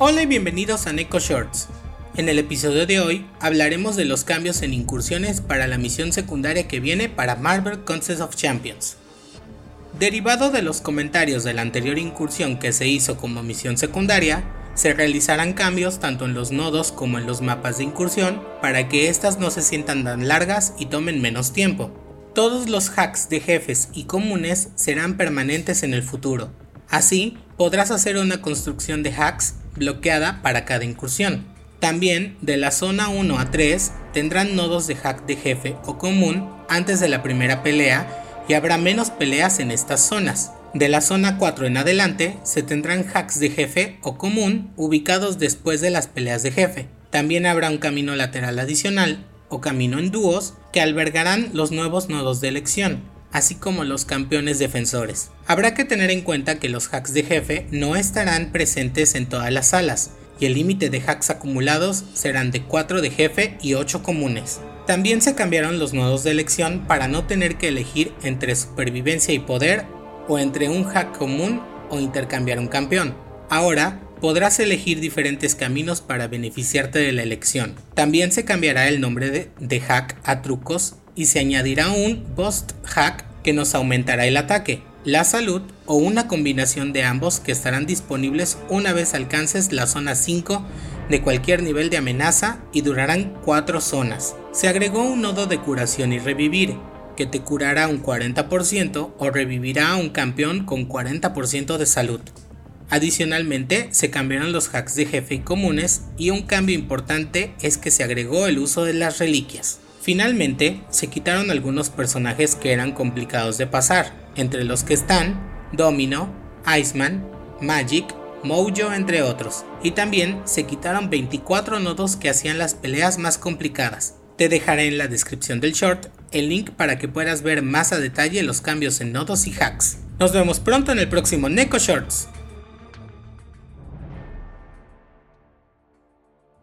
Hola y bienvenidos a Neko Shorts. En el episodio de hoy hablaremos de los cambios en incursiones para la misión secundaria que viene para Marvel Contest of Champions. Derivado de los comentarios de la anterior incursión que se hizo como misión secundaria, se realizarán cambios tanto en los nodos como en los mapas de incursión para que éstas no se sientan tan largas y tomen menos tiempo. Todos los hacks de jefes y comunes serán permanentes en el futuro. Así, podrás hacer una construcción de hacks bloqueada para cada incursión. También, de la zona 1 a 3 tendrán nodos de hack de jefe o común antes de la primera pelea y habrá menos peleas en estas zonas. De la zona 4 en adelante se tendrán hacks de jefe o común ubicados después de las peleas de jefe. También habrá un camino lateral adicional o camino en dúos que albergarán los nuevos nodos de elección, así como los campeones defensores. Habrá que tener en cuenta que los hacks de jefe no estarán presentes en todas las salas, y el límite de hacks acumulados serán de 4 de jefe y 8 comunes. También se cambiaron los nodos de elección para no tener que elegir entre supervivencia y poder o entre un hack común o intercambiar un campeón. Ahora podrás elegir diferentes caminos para beneficiarte de la elección. También se cambiará el nombre de, de hack a trucos y se añadirá un Boost Hack que nos aumentará el ataque, la salud o una combinación de ambos que estarán disponibles una vez alcances la zona 5 de cualquier nivel de amenaza y durarán 4 zonas. Se agregó un nodo de curación y revivir, que te curará un 40% o revivirá a un campeón con 40% de salud. Adicionalmente, se cambiaron los hacks de jefe comunes y un cambio importante es que se agregó el uso de las reliquias. Finalmente, se quitaron algunos personajes que eran complicados de pasar, entre los que están Domino, Iceman, Magic, Mojo entre otros, y también se quitaron 24 nodos que hacían las peleas más complicadas. Te dejaré en la descripción del short el link para que puedas ver más a detalle los cambios en nodos y hacks. Nos vemos pronto en el próximo Neko Shorts.